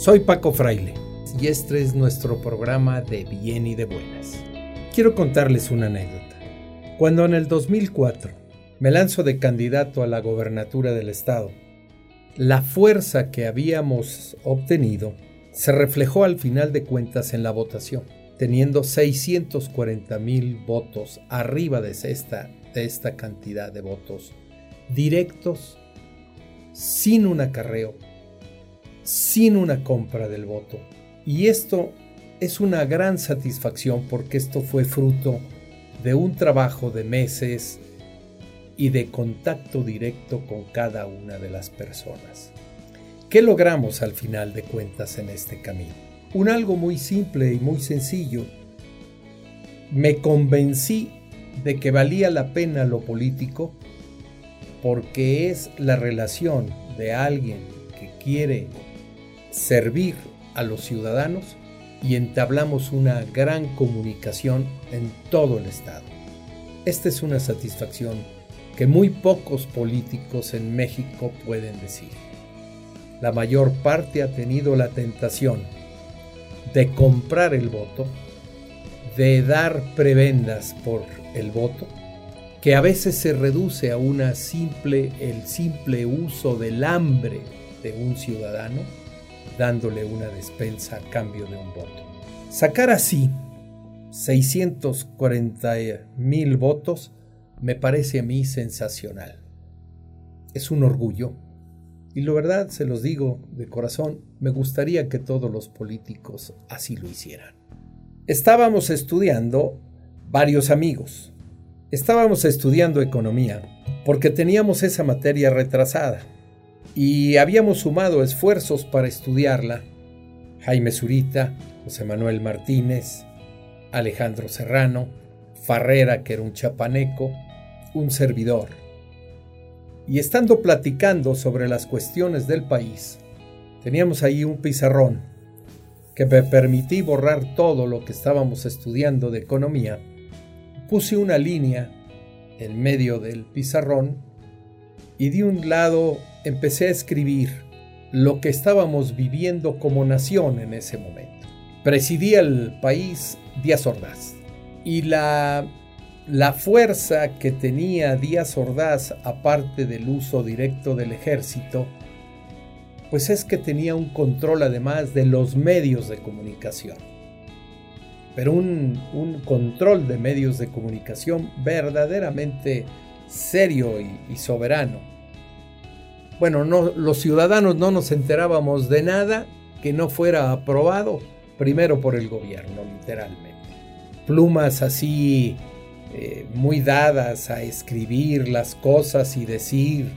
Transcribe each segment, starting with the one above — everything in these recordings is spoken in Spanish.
Soy Paco Fraile y este es nuestro programa de bien y de buenas. Quiero contarles una anécdota. Cuando en el 2004 me lanzo de candidato a la gobernatura del estado, la fuerza que habíamos obtenido se reflejó al final de cuentas en la votación, teniendo 640 mil votos arriba de esta, de esta cantidad de votos directos, sin un acarreo, sin una compra del voto. Y esto es una gran satisfacción porque esto fue fruto de un trabajo de meses y de contacto directo con cada una de las personas. ¿Qué logramos al final de cuentas en este camino? Un algo muy simple y muy sencillo. Me convencí de que valía la pena lo político porque es la relación de alguien que quiere servir a los ciudadanos y entablamos una gran comunicación en todo el Estado. Esta es una satisfacción que muy pocos políticos en México pueden decir. La mayor parte ha tenido la tentación de comprar el voto, de dar prebendas por el voto, que a veces se reduce a una simple el simple uso del hambre de un ciudadano dándole una despensa a cambio de un voto. Sacar así 640 mil votos me parece a mí sensacional. Es un orgullo. Y la verdad, se los digo de corazón, me gustaría que todos los políticos así lo hicieran. Estábamos estudiando varios amigos. Estábamos estudiando economía porque teníamos esa materia retrasada y habíamos sumado esfuerzos para estudiarla. Jaime Zurita, José Manuel Martínez, Alejandro Serrano, Farrera, que era un chapaneco, un servidor. Y estando platicando sobre las cuestiones del país, teníamos ahí un pizarrón que me permití borrar todo lo que estábamos estudiando de economía. Puse una línea en medio del pizarrón y de un lado empecé a escribir lo que estábamos viviendo como nación en ese momento. Presidía el país Díaz Ordaz y la, la fuerza que tenía Díaz Ordaz, aparte del uso directo del ejército, pues es que tenía un control además de los medios de comunicación. Pero un, un control de medios de comunicación verdaderamente serio y soberano bueno, no, los ciudadanos no nos enterábamos de nada que no fuera aprobado primero por el gobierno, literalmente. Plumas así eh, muy dadas a escribir las cosas y decir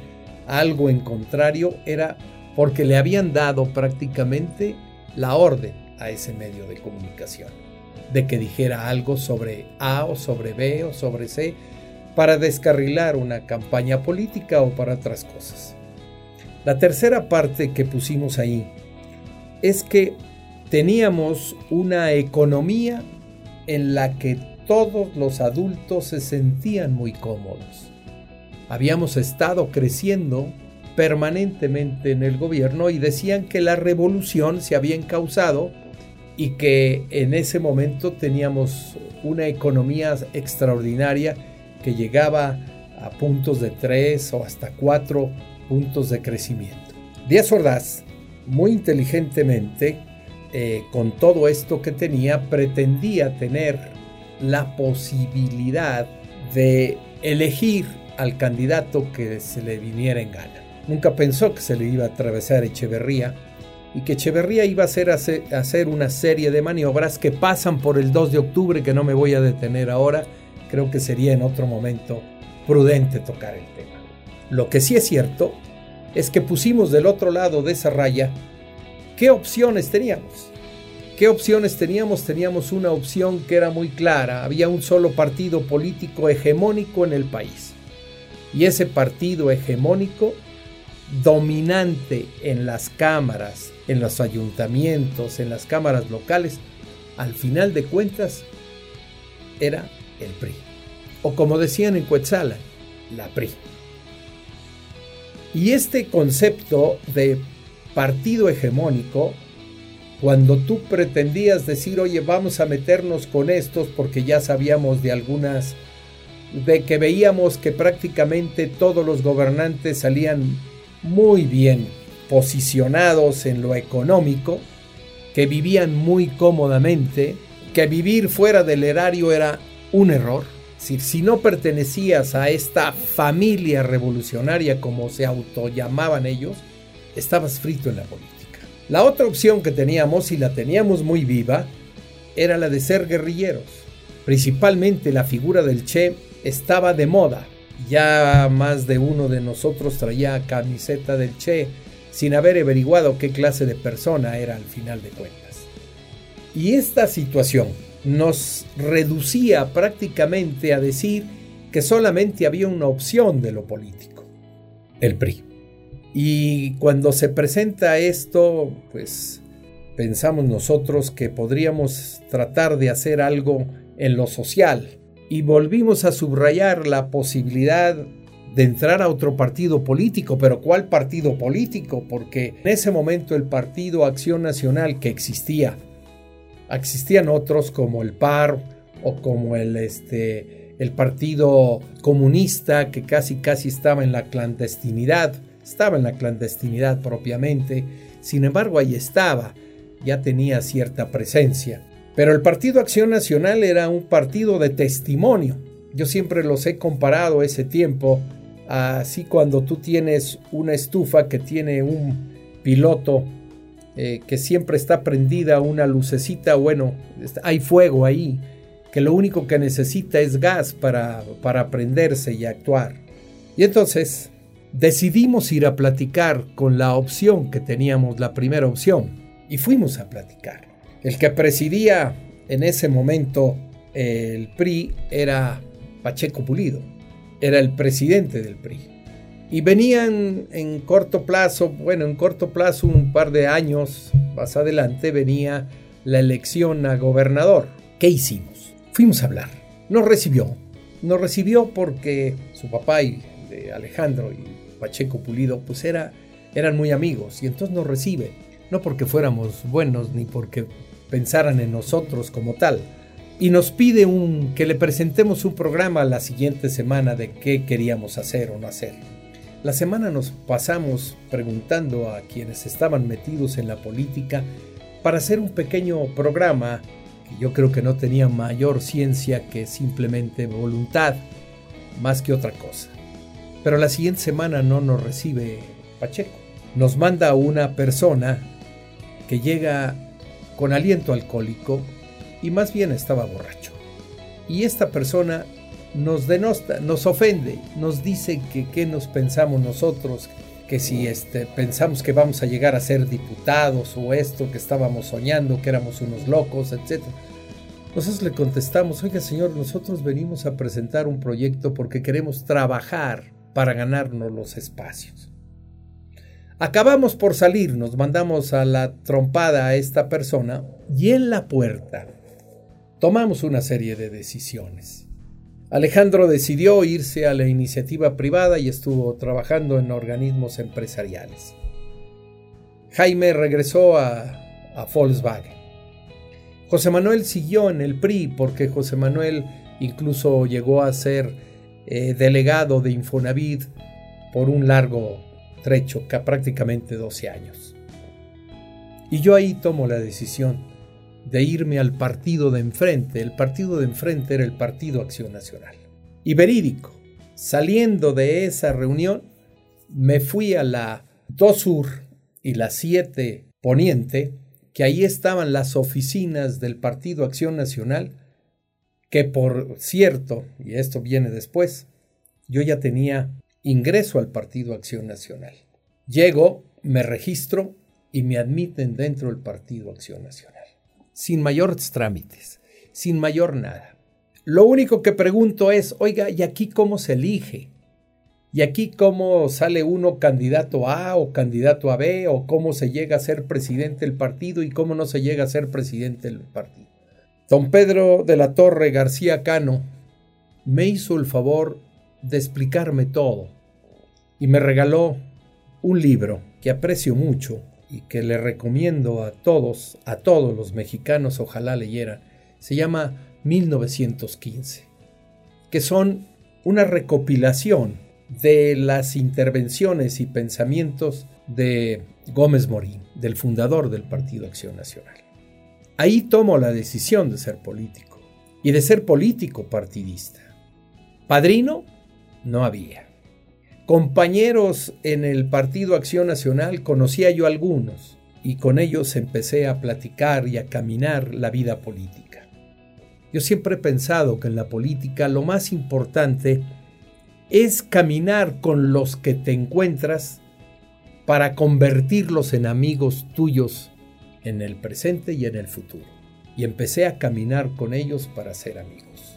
algo en contrario era porque le habían dado prácticamente la orden a ese medio de comunicación de que dijera algo sobre A o sobre B o sobre C para descarrilar una campaña política o para otras cosas. La tercera parte que pusimos ahí es que teníamos una economía en la que todos los adultos se sentían muy cómodos. Habíamos estado creciendo permanentemente en el gobierno y decían que la revolución se había encausado y que en ese momento teníamos una economía extraordinaria que llegaba a puntos de 3 o hasta 4 de crecimiento. Díaz Ordaz, muy inteligentemente, eh, con todo esto que tenía, pretendía tener la posibilidad de elegir al candidato que se le viniera en gana. Nunca pensó que se le iba a atravesar Echeverría y que Echeverría iba a hacer, hacer una serie de maniobras que pasan por el 2 de octubre, que no me voy a detener ahora, creo que sería en otro momento prudente tocar el tema. Lo que sí es cierto es que pusimos del otro lado de esa raya qué opciones teníamos. ¿Qué opciones teníamos? Teníamos una opción que era muy clara. Había un solo partido político hegemónico en el país. Y ese partido hegemónico, dominante en las cámaras, en los ayuntamientos, en las cámaras locales, al final de cuentas, era el PRI. O como decían en Cuetzala, la PRI. Y este concepto de partido hegemónico cuando tú pretendías decir, oye, vamos a meternos con estos porque ya sabíamos de algunas, de que veíamos que prácticamente todos los gobernantes salían muy bien posicionados en lo económico, que vivían muy cómodamente, que vivir fuera del erario era un error. Si, si no pertenecías a esta familia revolucionaria como se autollamaban ellos, estabas frito en la política. La otra opción que teníamos, y la teníamos muy viva, era la de ser guerrilleros. Principalmente la figura del Che estaba de moda. Ya más de uno de nosotros traía camiseta del Che sin haber averiguado qué clase de persona era al final de cuentas. Y esta situación nos reducía prácticamente a decir que solamente había una opción de lo político, el PRI. Y cuando se presenta esto, pues pensamos nosotros que podríamos tratar de hacer algo en lo social. Y volvimos a subrayar la posibilidad de entrar a otro partido político, pero ¿cuál partido político? Porque en ese momento el Partido Acción Nacional que existía, existían otros como el PAR o como el, este, el Partido Comunista que casi casi estaba en la clandestinidad estaba en la clandestinidad propiamente, sin embargo ahí estaba, ya tenía cierta presencia. Pero el Partido Acción Nacional era un partido de testimonio. Yo siempre los he comparado ese tiempo, así cuando tú tienes una estufa que tiene un piloto eh, que siempre está prendida una lucecita, bueno, hay fuego ahí, que lo único que necesita es gas para, para prenderse y actuar. Y entonces decidimos ir a platicar con la opción que teníamos, la primera opción, y fuimos a platicar. El que presidía en ese momento el PRI era Pacheco Pulido, era el presidente del PRI. Y venían en corto plazo, bueno, en corto plazo, un par de años más adelante, venía la elección a gobernador. ¿Qué hicimos? Fuimos a hablar. Nos recibió. Nos recibió porque su papá y Alejandro y Pacheco Pulido, pues era, eran muy amigos y entonces nos recibe, no porque fuéramos buenos ni porque pensaran en nosotros como tal. Y nos pide un, que le presentemos un programa la siguiente semana de qué queríamos hacer o no hacer. La semana nos pasamos preguntando a quienes estaban metidos en la política para hacer un pequeño programa que yo creo que no tenía mayor ciencia que simplemente voluntad, más que otra cosa. Pero la siguiente semana no nos recibe Pacheco. Nos manda una persona que llega con aliento alcohólico y más bien estaba borracho. Y esta persona nos denosta, nos ofende, nos dice que qué nos pensamos nosotros, que si este, pensamos que vamos a llegar a ser diputados o esto, que estábamos soñando, que éramos unos locos, etc. Nosotros le contestamos, oiga señor, nosotros venimos a presentar un proyecto porque queremos trabajar para ganarnos los espacios. Acabamos por salir, nos mandamos a la trompada a esta persona y en la puerta tomamos una serie de decisiones. Alejandro decidió irse a la iniciativa privada y estuvo trabajando en organismos empresariales. Jaime regresó a, Volkswagen. José Manuel siguió en el PRI porque José Manuel incluso llegó a ser eh, delegado de Infonavit por un largo trecho, prácticamente 12 años. Y yo ahí tomo la decisión de irme al partido de enfrente. El partido de enfrente era el Partido Acción Nacional. Y verídico, saliendo de esa reunión, me fui a la 2 Sur y la 7 Poniente, que ahí estaban las oficinas del Partido Acción Nacional, que por cierto, y esto viene después, yo ya tenía ingreso al Partido Acción Nacional. Llego, me registro y me admiten dentro del Partido Acción Nacional. Sin mayores trámites, sin mayor nada. Lo único que pregunto es, oiga, ¿y aquí cómo se elige? ¿Y aquí cómo sale uno candidato A o candidato a B? ¿O cómo se llega a ser presidente del partido y cómo no se llega a ser presidente del partido? Don Pedro de la Torre García Cano me hizo el favor de explicarme todo y me regaló un libro que aprecio mucho y que le recomiendo a todos, a todos los mexicanos, ojalá leyeran, se llama 1915, que son una recopilación de las intervenciones y pensamientos de Gómez Morín, del fundador del Partido Acción Nacional. Ahí tomo la decisión de ser político y de ser político partidista. Padrino no había. Compañeros en el Partido Acción Nacional conocía yo algunos y con ellos empecé a platicar y a caminar la vida política. Yo siempre he pensado que en la política lo más importante es caminar con los que te encuentras para convertirlos en amigos tuyos en el presente y en el futuro. Y empecé a caminar con ellos para ser amigos.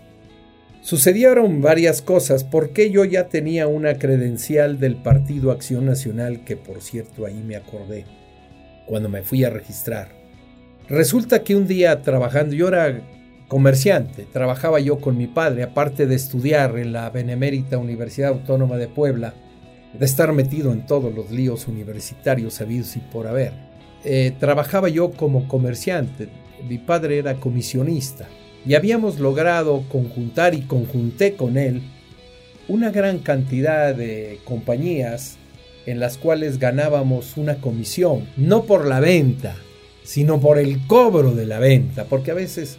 Sucedieron varias cosas porque yo ya tenía una credencial del Partido Acción Nacional que por cierto ahí me acordé cuando me fui a registrar. Resulta que un día trabajando, yo era comerciante, trabajaba yo con mi padre, aparte de estudiar en la Benemérita Universidad Autónoma de Puebla, de estar metido en todos los líos universitarios sabidos y por haber. Eh, trabajaba yo como comerciante, mi padre era comisionista y habíamos logrado conjuntar y conjunté con él una gran cantidad de compañías en las cuales ganábamos una comisión, no por la venta, sino por el cobro de la venta, porque a veces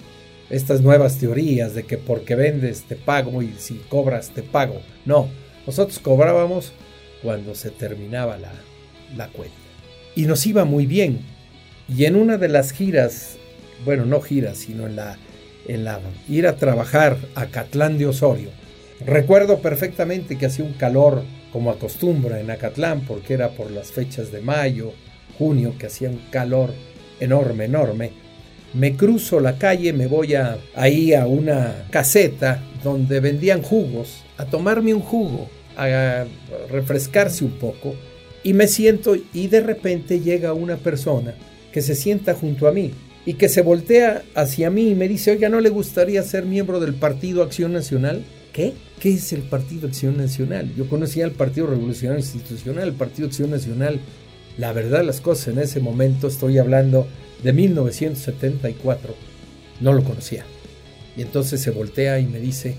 estas nuevas teorías de que porque vendes te pago y si cobras te pago, no, nosotros cobrábamos cuando se terminaba la, la cuenta. Y nos iba muy bien. Y en una de las giras, bueno, no giras, sino en la ir a trabajar a Catlán de Osorio. Recuerdo perfectamente que hacía un calor como acostumbra en Acatlán, porque era por las fechas de mayo, junio, que hacía un calor enorme, enorme. Me cruzo la calle, me voy a, ahí a una caseta donde vendían jugos, a tomarme un jugo, a refrescarse un poco, y me siento y de repente llega una persona que se sienta junto a mí y que se voltea hacia mí y me dice, oiga, ¿no le gustaría ser miembro del Partido Acción Nacional? ¿Qué? ¿Qué es el Partido Acción Nacional? Yo conocía el Partido Revolucionario Institucional, el Partido Acción Nacional. La verdad las cosas en ese momento, estoy hablando de 1974, no lo conocía. Y entonces se voltea y me dice,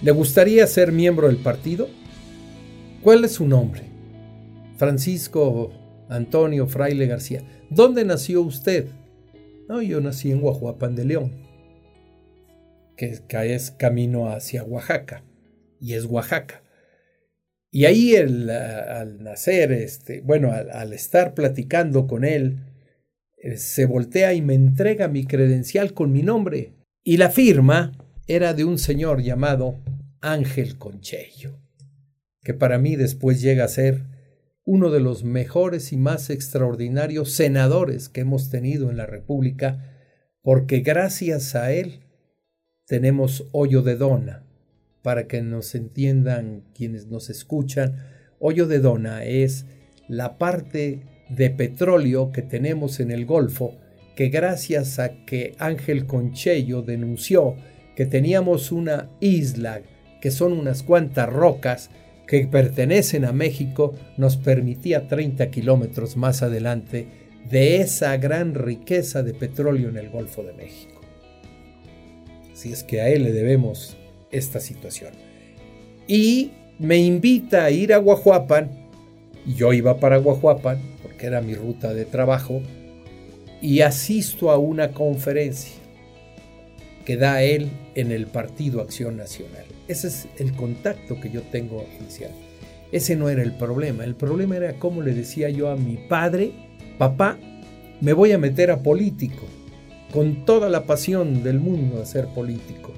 ¿le gustaría ser miembro del partido? ¿Cuál es su nombre? Francisco Antonio Fraile García. ¿Dónde nació usted? No, yo nací en Guajuapan de León, que, es camino hacia Oaxaca, y es Oaxaca. Y ahí al nacer, este, bueno, al, estar platicando con él, eh, se voltea y me entrega mi credencial con mi nombre. Y la firma era de un señor llamado Ángel Conchello, que para mí después llega a ser uno de los mejores y más extraordinarios senadores que hemos tenido en la República, porque gracias a él tenemos hoyo de dona. Para que nos entiendan quienes nos escuchan, hoyo de dona es la parte de petróleo que tenemos en el Golfo, que gracias a que Ángel Conchello denunció que teníamos una isla, que son unas cuantas rocas, que pertenecen a México nos permitía 30 kilómetros más adelante de esa gran riqueza de petróleo en el Golfo de México. Así es que a él le debemos esta situación. Y me invita a ir a Guajuapan, y yo iba para Guajuapan, porque era mi ruta de trabajo, y asisto a una conferencia que da él en el Partido Acción Nacional. Ese es el contacto que yo tengo inicial. Ese no era el problema. El problema era cómo le decía yo a mi padre, papá, me voy a meter a político, con toda la pasión del mundo a ser político,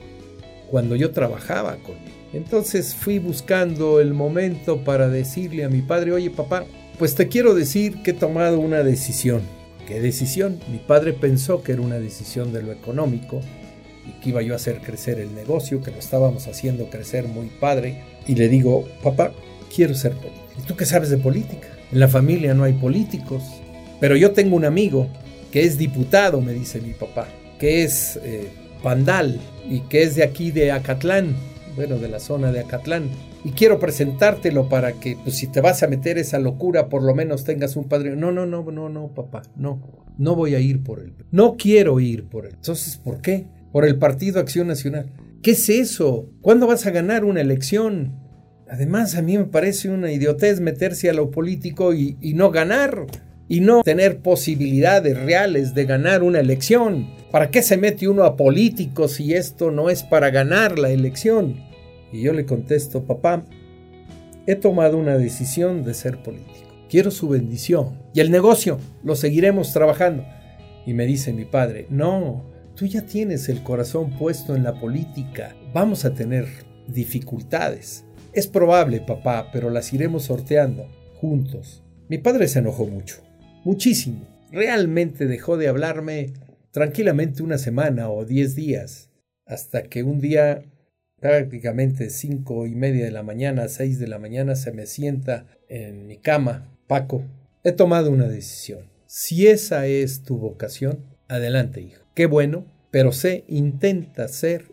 cuando yo trabajaba con él. Entonces fui buscando el momento para decirle a mi padre, oye papá, pues te quiero decir que he tomado una decisión. ¿Qué decisión? Mi padre pensó que era una decisión de lo económico, que iba yo a hacer crecer el negocio, que lo estábamos haciendo crecer muy padre. Y le digo, papá, quiero ser político. ¿Y tú qué sabes de política? En la familia no hay políticos. Pero yo tengo un amigo que es diputado, me dice mi papá, que es eh, pandal y que es de aquí de Acatlán, bueno, de la zona de Acatlán. y quiero presentártelo para que, pues, si te vas a meter esa locura, por lo menos tengas un padre. No, no, no, no, no, papá, no, no voy a ir por él. No quiero ir por él. Entonces, ¿por qué? Por el Partido Acción Nacional. ¿Qué es eso? ¿Cuándo vas a ganar una elección? Además, a mí me parece una idiotez meterse a lo político y, no ganar y no tener posibilidades reales de ganar una elección. ¿Para qué se mete uno a políticos si esto no es para ganar la elección? Y yo le contesto, papá, he tomado una decisión de ser político. Quiero su bendición. Y el negocio, lo seguiremos trabajando. Y me dice mi padre, no, tú ya tienes el corazón puesto en la política. Vamos a tener dificultades. Es probable, papá, pero las iremos sorteando juntos. Mi padre se enojó mucho, muchísimo. Realmente dejó de hablarme tranquilamente una semana o diez días, hasta que un día prácticamente cinco y media de la mañana, seis de la mañana, se me sienta en mi cama. Paco, he tomado una decisión. Si esa es tu vocación, adelante, hijo. Qué bueno, pero sé, intenta ser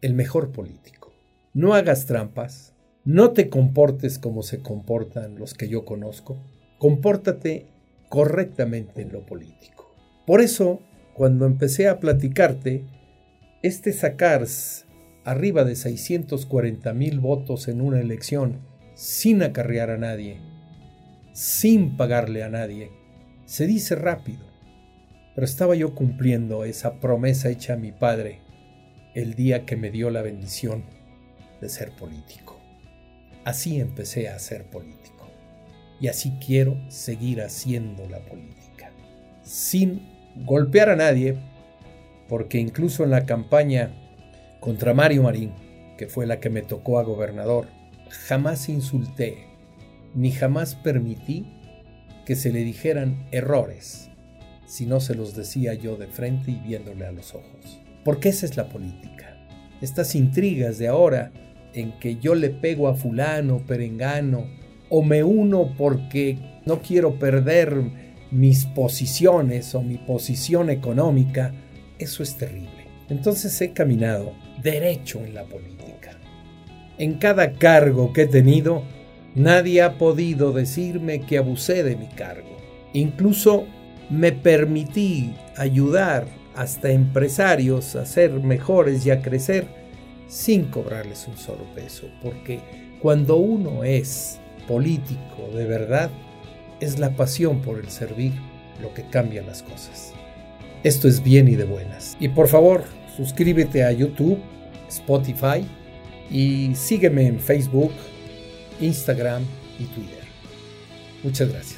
el mejor político. No hagas trampas, no te comportes como se comportan los que yo conozco. Compórtate correctamente en lo político. Por eso, cuando empecé a platicarte, este sacars arriba de 640 mil votos en una elección sin acarrear a nadie, sin pagarle a nadie, se dice rápido. Pero estaba yo cumpliendo esa promesa hecha a mi padre el día que me dio la bendición de ser político. Así empecé a ser político. Y así quiero seguir haciendo la política. Sin golpear a nadie, porque incluso en la campaña contra Mario Marín, que fue la que me tocó a gobernador, jamás insulté, ni jamás permití que se le dijeran errores, si no se los decía yo de frente y viéndole a los ojos. Porque esa es la política. Estas intrigas de ahora en que yo le pego a fulano, perengano, o me uno porque no quiero perder mis posiciones o mi posición económica, eso es terrible. Entonces he caminado derecho en la política. En cada cargo que he tenido, nadie ha podido decirme que abusé de mi cargo. Incluso me permití ayudar hasta empresarios a ser mejores y a crecer sin cobrarles un solo peso, porque cuando uno es político de verdad, es la pasión por el servir lo que cambia las cosas. Esto es bien y de buenas. Y por favor, suscríbete a YouTube, Spotify y sígueme en Facebook, Instagram y Twitter. Muchas gracias.